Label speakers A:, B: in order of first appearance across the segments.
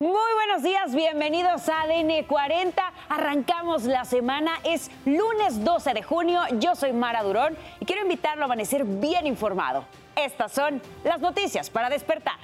A: Muy buenos días, bienvenidos a ADN 40. Arrancamos la semana, es lunes 12 de junio. Yo soy Mara Durón y quiero invitarlo a amanecer bien informado. Estas son las noticias para despertar.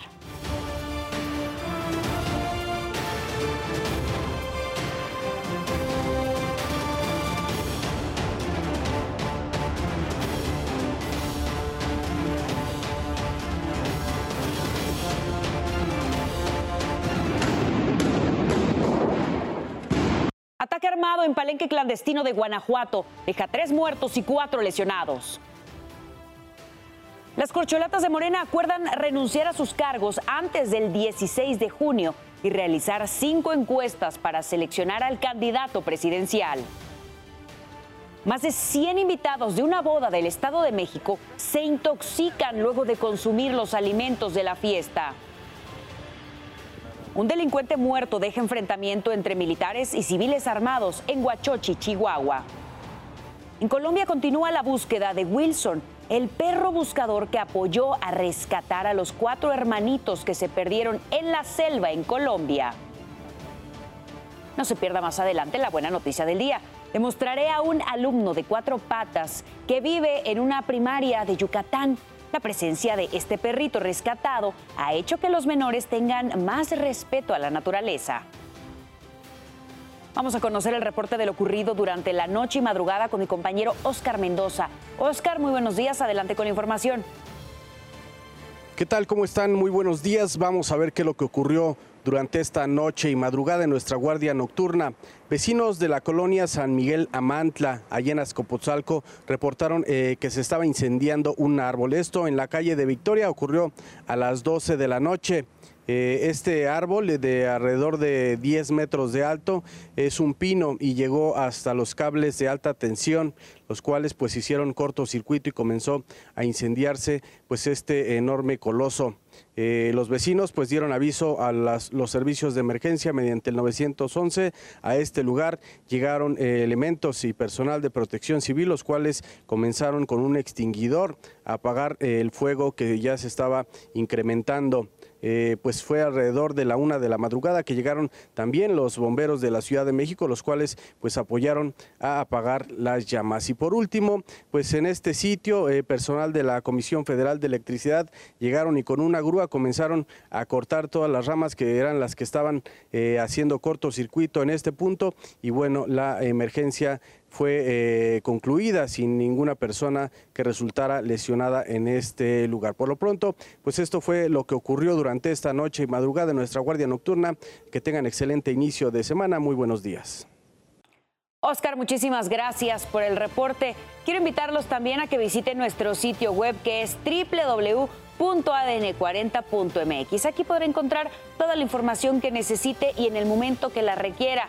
A: Armado en Palenque clandestino de Guanajuato deja tres muertos y cuatro lesionados. Las corcholatas de Morena acuerdan renunciar a sus cargos antes del 16 de junio y realizar cinco encuestas para seleccionar al candidato presidencial. Más de 100 invitados de una boda del Estado de México se intoxican luego de consumir los alimentos de la fiesta. Un delincuente muerto deja enfrentamiento entre militares y civiles armados en Huachochi, Chihuahua. En Colombia continúa la búsqueda de Wilson, el perro buscador que apoyó a rescatar a los cuatro hermanitos que se perdieron en la selva en Colombia. No se pierda más adelante la buena noticia del día. Demostraré a un alumno de cuatro patas que vive en una primaria de Yucatán la presencia de este perrito rescatado ha hecho que los menores tengan más respeto a la naturaleza. Vamos a conocer el reporte de lo ocurrido durante la noche y madrugada con mi compañero Oscar Mendoza. Oscar, muy buenos días, adelante con la información.
B: ¿Qué tal? ¿Cómo están? Muy buenos días. Vamos a ver qué es lo que ocurrió durante esta noche y madrugada en nuestra guardia nocturna. Vecinos de la colonia San Miguel Amantla, allá en Azcopotzalco, reportaron eh, que se estaba incendiando un árbol. Esto en la calle de Victoria ocurrió a las 12 de la noche. Eh, este árbol de alrededor de 10 metros de alto es un pino y llegó hasta los cables de alta tensión, los cuales pues hicieron cortocircuito y comenzó a incendiarse pues este enorme coloso. Eh, los vecinos pues dieron aviso a los servicios de emergencia mediante el 911. A este lugar llegaron eh, elementos y personal de protección civil, los cuales comenzaron con un extinguidor a apagar el fuego que ya se estaba incrementando. Eh, pues fue alrededor de la una de la madrugada que llegaron también los bomberos de la Ciudad de México, los cuales pues apoyaron a apagar las llamas. Y por último, pues en este sitio, eh, personal de la Comisión Federal de Electricidad llegaron y con una grúa comenzaron a cortar todas las ramas que eran las que estaban eh, haciendo cortocircuito en este punto y bueno, la emergencia fue eh, concluida sin ninguna persona que resultara lesionada en este lugar. Por lo pronto, pues esto fue lo que ocurrió durante esta noche y madrugada en nuestra guardia nocturna. Que tengan excelente inicio de semana. Muy buenos días.
A: Oscar, muchísimas gracias por el reporte. Quiero invitarlos también a que visiten nuestro sitio web que es www.adn40.mx. Aquí podrá encontrar toda la información que necesite y en el momento que la requiera.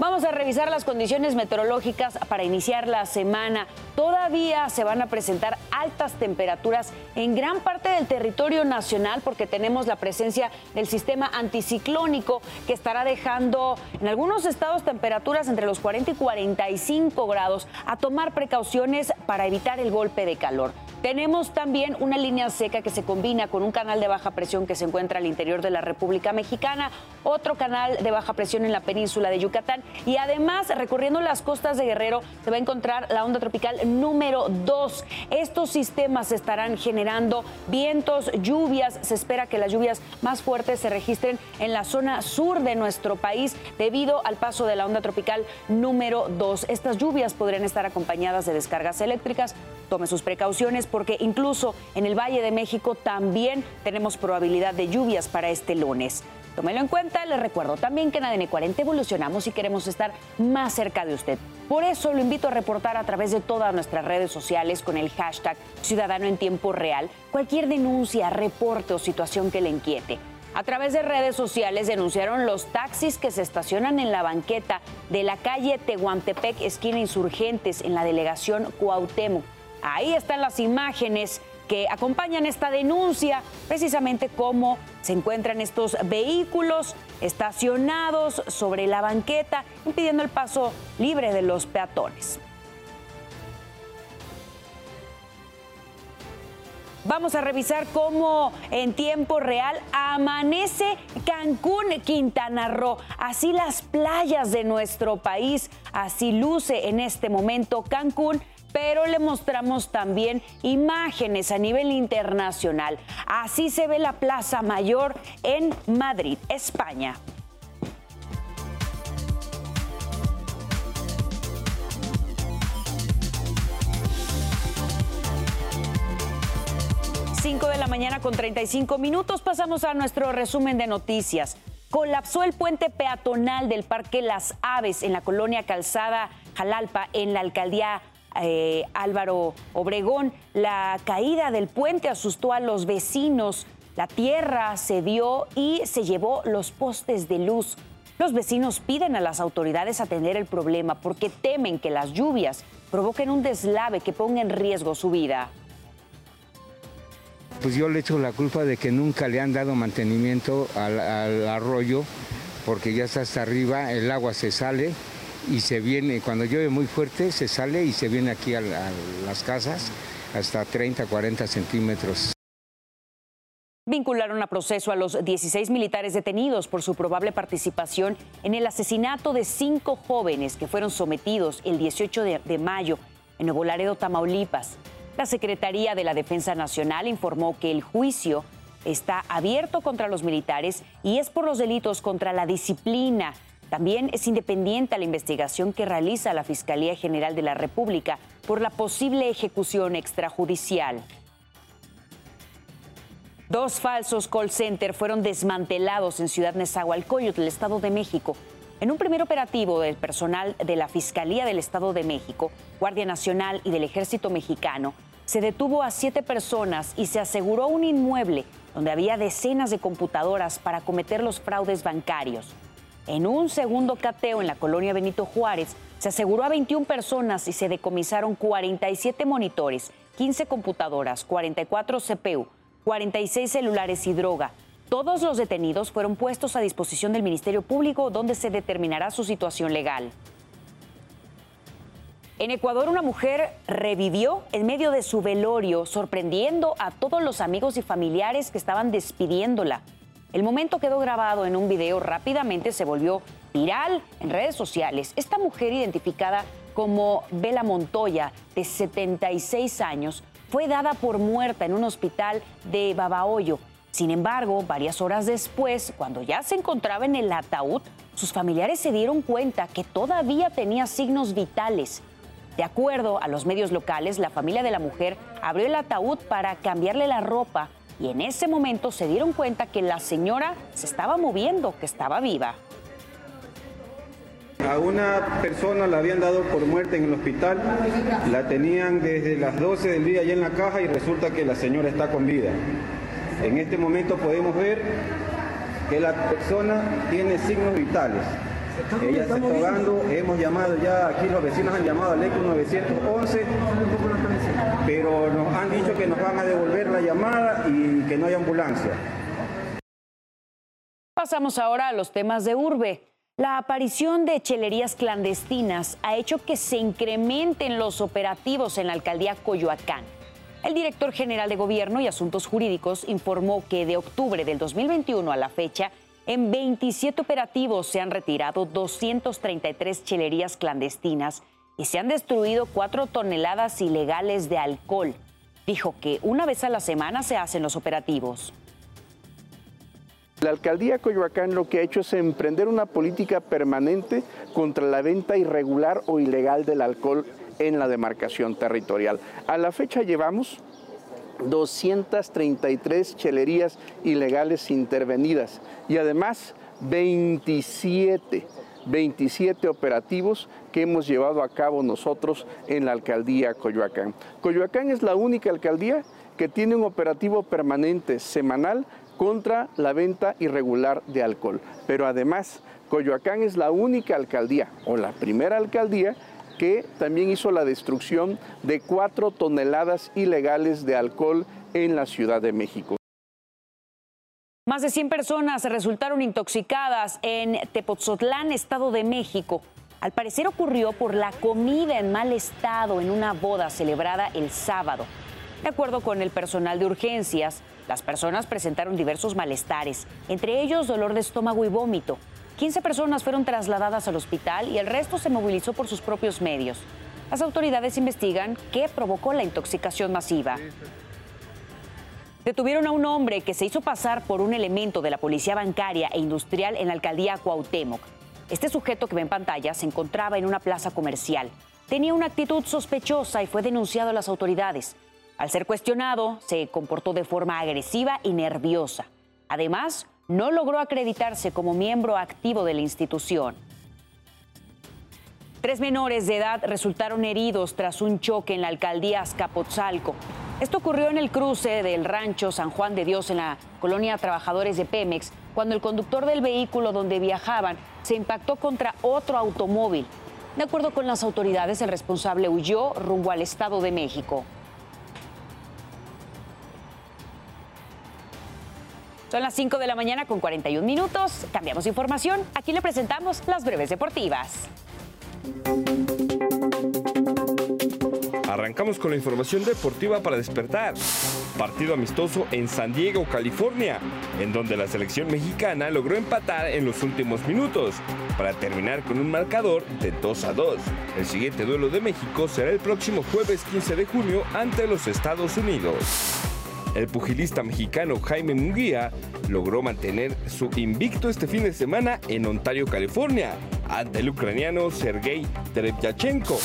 A: Vamos a revisar las condiciones meteorológicas para iniciar la semana. Todavía se van a presentar altas temperaturas en gran parte del territorio nacional porque tenemos la presencia del sistema anticiclónico que estará dejando en algunos estados temperaturas entre los 40 y 45 grados. A tomar precauciones para evitar el golpe de calor. Tenemos también una línea seca que se combina con un canal de baja presión que se encuentra al interior de la República Mexicana, otro canal de baja presión en la península de Yucatán y además recorriendo las costas de Guerrero se va a encontrar la onda tropical número 2. Estos sistemas estarán generando vientos, lluvias. Se espera que las lluvias más fuertes se registren en la zona sur de nuestro país debido al paso de la onda tropical número 2. Estas lluvias podrían estar acompañadas de descargas eléctricas. Tome sus precauciones porque incluso en el Valle de México también tenemos probabilidad de lluvias para este lunes. Tómelo en cuenta, les recuerdo también que en ADN 40 evolucionamos y queremos estar más cerca de usted. Por eso lo invito a reportar a través de todas nuestras redes sociales con el hashtag Ciudadano en Tiempo Real cualquier denuncia, reporte o situación que le inquiete. A través de redes sociales denunciaron los taxis que se estacionan en la banqueta de la calle Tehuantepec, esquina Insurgentes, en la delegación Cuauhtémoc. Ahí están las imágenes que acompañan esta denuncia, precisamente cómo se encuentran estos vehículos estacionados sobre la banqueta, impidiendo el paso libre de los peatones. Vamos a revisar cómo en tiempo real amanece Cancún, Quintana Roo. Así las playas de nuestro país, así luce en este momento Cancún pero le mostramos también imágenes a nivel internacional. Así se ve la Plaza Mayor en Madrid, España. 5 de la mañana con 35 minutos pasamos a nuestro resumen de noticias. Colapsó el puente peatonal del Parque Las Aves en la colonia Calzada Jalalpa en la alcaldía eh, Álvaro Obregón. La caída del puente asustó a los vecinos. La tierra se dio y se llevó los postes de luz. Los vecinos piden a las autoridades atender el problema porque temen que las lluvias provoquen un deslave que ponga en riesgo su vida
C: pues yo le echo la culpa de que nunca le han dado mantenimiento al, arroyo, porque ya está hasta arriba, el agua se sale y se viene, cuando llueve muy fuerte, se sale y se viene aquí a, las casas hasta 30, 40 centímetros.
A: Vincularon a proceso a los 16 militares detenidos por su probable participación en el asesinato de cinco jóvenes que fueron sometidos el 18 de, de mayo en Nuevo Laredo, Tamaulipas. La Secretaría de la Defensa Nacional informó que el juicio está abierto contra los militares y es por los delitos contra la disciplina. También es independiente la investigación que realiza la Fiscalía General de la República por la posible ejecución extrajudicial. Dos falsos call center fueron desmantelados en Ciudad Nezahualcóyotl, el Estado de México. En un primer operativo del personal de la Fiscalía del Estado de México, Guardia Nacional y del Ejército Mexicano, se detuvo a siete personas y se aseguró un inmueble donde había decenas de computadoras para cometer los fraudes bancarios. En un segundo cateo en la colonia Benito Juárez, se aseguró a 21 personas y se decomisaron 47 monitores, 15 computadoras, 44 CPU, 46 celulares y droga. Todos los detenidos fueron puestos a disposición del Ministerio Público donde se determinará su situación legal. En Ecuador una mujer revivió en medio de su velorio, sorprendiendo a todos los amigos y familiares que estaban despidiéndola. El momento quedó grabado en un video, rápidamente se volvió viral en redes sociales. Esta mujer, identificada como Bela Montoya, de 76 años, fue dada por muerta en un hospital de Babahoyo. Sin embargo, varias horas después, cuando ya se encontraba en el ataúd, sus familiares se dieron cuenta que todavía tenía signos vitales. De acuerdo a los medios locales, la familia de la mujer abrió el ataúd para cambiarle la ropa y en ese momento se dieron cuenta que la señora se estaba moviendo, que estaba viva.
D: A una persona la habían dado por muerte en el hospital, la tenían desde las 12 del día allá en la caja y resulta que la señora está con vida. En este momento podemos ver que la persona tiene signos vitales. Ella está ahogando, hemos llamado ya, aquí los vecinos han llamado al ECO 911, pero nos han dicho que nos van a devolver la llamada y que no hay ambulancia.
A: Pasamos ahora a los temas de urbe. La aparición de chelerías clandestinas ha hecho que se incrementen los operativos en la alcaldía Coyoacán. El director general de Gobierno y Asuntos Jurídicos informó que de octubre del 2021 a la fecha en 27 operativos se han retirado 233 chelerías clandestinas y se han destruido 4 toneladas ilegales de alcohol. Dijo que una vez a la semana se hacen los operativos.
E: La alcaldía Coyoacán lo que ha hecho es emprender una política permanente contra la venta irregular o ilegal del alcohol en la demarcación territorial. A la fecha llevamos 233 chelerías ilegales intervenidas y además 27, 27 operativos que hemos llevado a cabo nosotros en la alcaldía Coyoacán. Coyoacán es la única alcaldía que tiene un operativo permanente semanal contra la venta irregular de alcohol. Pero además, Coyoacán es la única alcaldía o la primera alcaldía que también hizo la destrucción de cuatro toneladas ilegales de alcohol en la Ciudad de México.
A: Más de 100 personas resultaron intoxicadas en Tepoztlán, Estado de México. Al parecer ocurrió por la comida en mal estado en una boda celebrada el sábado. De acuerdo con el personal de urgencias, las personas presentaron diversos malestares, entre ellos dolor de estómago y vómito. 15 personas fueron trasladadas al hospital y el resto se movilizó por sus propios medios. Las autoridades investigan qué provocó la intoxicación masiva. Detuvieron a un hombre que se hizo pasar por un elemento de la policía bancaria e industrial en la alcaldía Cuauhtémoc. Este sujeto que ve en pantalla se encontraba en una plaza comercial. Tenía una actitud sospechosa y fue denunciado a las autoridades. Al ser cuestionado, se comportó de forma agresiva y nerviosa. Además, no logró acreditarse como miembro activo de la institución. Tres menores de edad resultaron heridos tras un choque en la alcaldía Azcapotzalco. Esto ocurrió en el cruce del rancho San Juan de Dios en la colonia Trabajadores de Pemex, cuando el conductor del vehículo donde viajaban se impactó contra otro automóvil. De acuerdo con las autoridades, el responsable huyó rumbo al Estado de México. Son las 5 de la mañana con 41 minutos. Cambiamos información. Aquí le presentamos las breves deportivas.
F: Arrancamos con la información deportiva para despertar. Partido amistoso en San Diego, California, en donde la selección mexicana logró empatar en los últimos minutos para terminar con un marcador de 2 a 2. El siguiente duelo de México será el próximo jueves 15 de junio ante los Estados Unidos. El pugilista mexicano Jaime Munguía logró mantener su invicto este fin de semana en Ontario, California, ante el ucraniano Sergei Terevyachenko.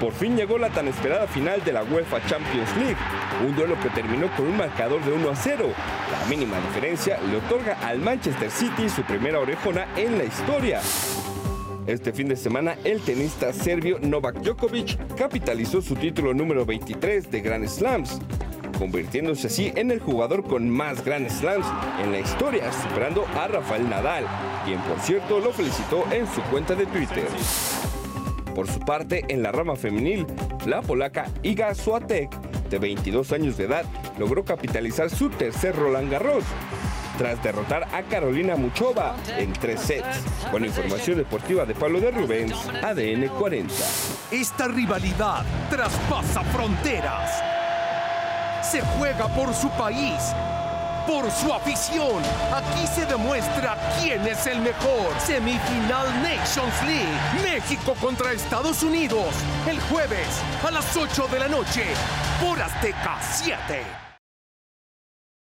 F: Por fin llegó la tan esperada final de la UEFA Champions League, un duelo que terminó con un marcador de 1 a 0. La mínima diferencia le otorga al Manchester City su primera orejona en la historia. Este fin de semana, el tenista serbio Novak Djokovic capitalizó su título número 23 de Grand Slams, convirtiéndose así en el jugador con más Grand Slams en la historia, superando a Rafael Nadal, quien por cierto lo felicitó en su cuenta de Twitter. Por su parte, en la rama femenil, la polaca Iga Swiatek, de 22 años de edad, logró capitalizar su tercer Roland Garros, tras derrotar a Carolina Muchova en tres sets. Con información deportiva de Pablo de Rubens, ADN 40.
G: Esta rivalidad traspasa fronteras. Se juega por su país por su afición. Aquí se demuestra quién es el mejor. Semifinal Nations League. México contra Estados Unidos. El jueves a las 8 de la noche por Azteca 7.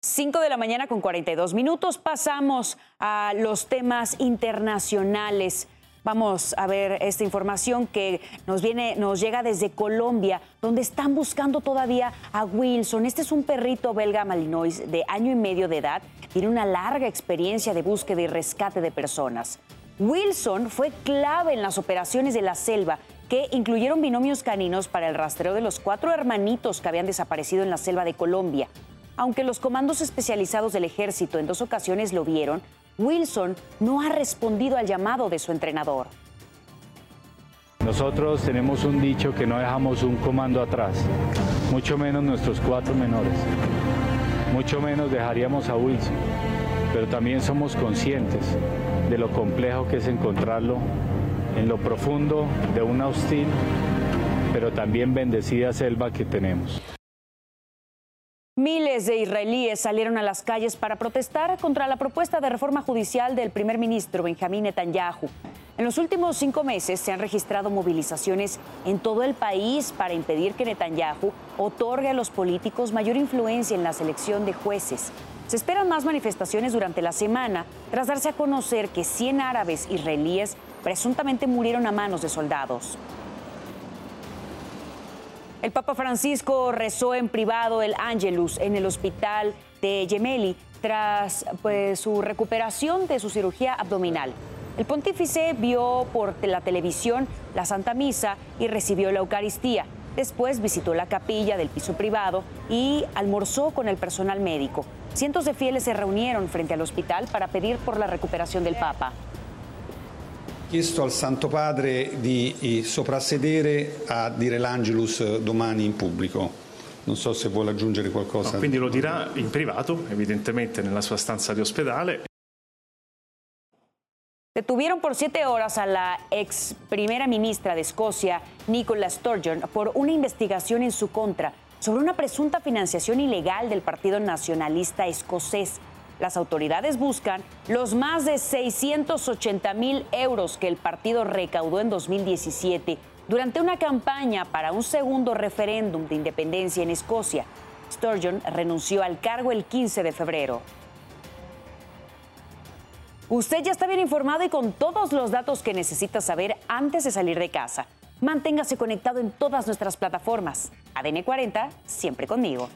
A: 5 de la mañana con 42 minutos. Pasamos a los temas internacionales. Vamos a ver esta información que nos viene, nos llega desde Colombia, donde están buscando todavía a Wilson. Este es un perrito belga malinois de año y medio de edad. Tiene una larga experiencia de búsqueda y rescate de personas. Wilson fue clave en las operaciones de la selva que incluyeron binomios caninos para el rastreo de los cuatro hermanitos que habían desaparecido en la selva de Colombia. Aunque los comandos especializados del ejército en dos ocasiones lo vieron, Wilson no ha respondido al llamado de su entrenador.
H: Nosotros tenemos un dicho que no dejamos un comando atrás, mucho menos nuestros cuatro menores, mucho menos dejaríamos a Wilson, pero también somos conscientes de lo complejo que es encontrarlo en lo profundo de una hostil, pero también bendecida selva que tenemos.
A: Miles de israelíes salieron a las calles para protestar contra la propuesta de reforma judicial del primer ministro Benjamín Netanyahu. En los últimos cinco meses se han registrado movilizaciones en todo el país para impedir que Netanyahu otorgue a los políticos mayor influencia en la selección de jueces. Se esperan más manifestaciones durante la semana tras darse a conocer que 100 árabes israelíes presuntamente murieron a manos de soldados. El Papa Francisco rezó en privado el Angelus en el hospital de Gemelli tras pues, su recuperación de su cirugía abdominal. El pontífice vio por la televisión la Santa Misa y recibió la Eucaristía. Después visitó la capilla del piso privado y almorzó con el personal médico. Cientos de fieles se reunieron frente al hospital para pedir por la recuperación del Papa.
I: Chiesto al Santo Padre di soprassedere a dire l'Angelus domani in pubblico. Non so se vuole aggiungere qualcosa.
J: No, quindi lo dirà in privato, evidentemente nella sua stanza di ospedale.
A: Detuvieron por siete horas a la ex primera ministra de Escocia, Nicola Sturgeon, por una investigación en su contra sobre una presunta financiación ilegal del Partido Nacionalista Escocés. Las autoridades buscan los más de 680 mil euros que el partido recaudó en 2017 durante una campaña para un segundo referéndum de independencia en Escocia. Sturgeon renunció al cargo el 15 de febrero. Usted ya está bien informado y con todos los datos que necesita saber antes de salir de casa. Manténgase conectado en todas nuestras plataformas. ADN 40, siempre conmigo.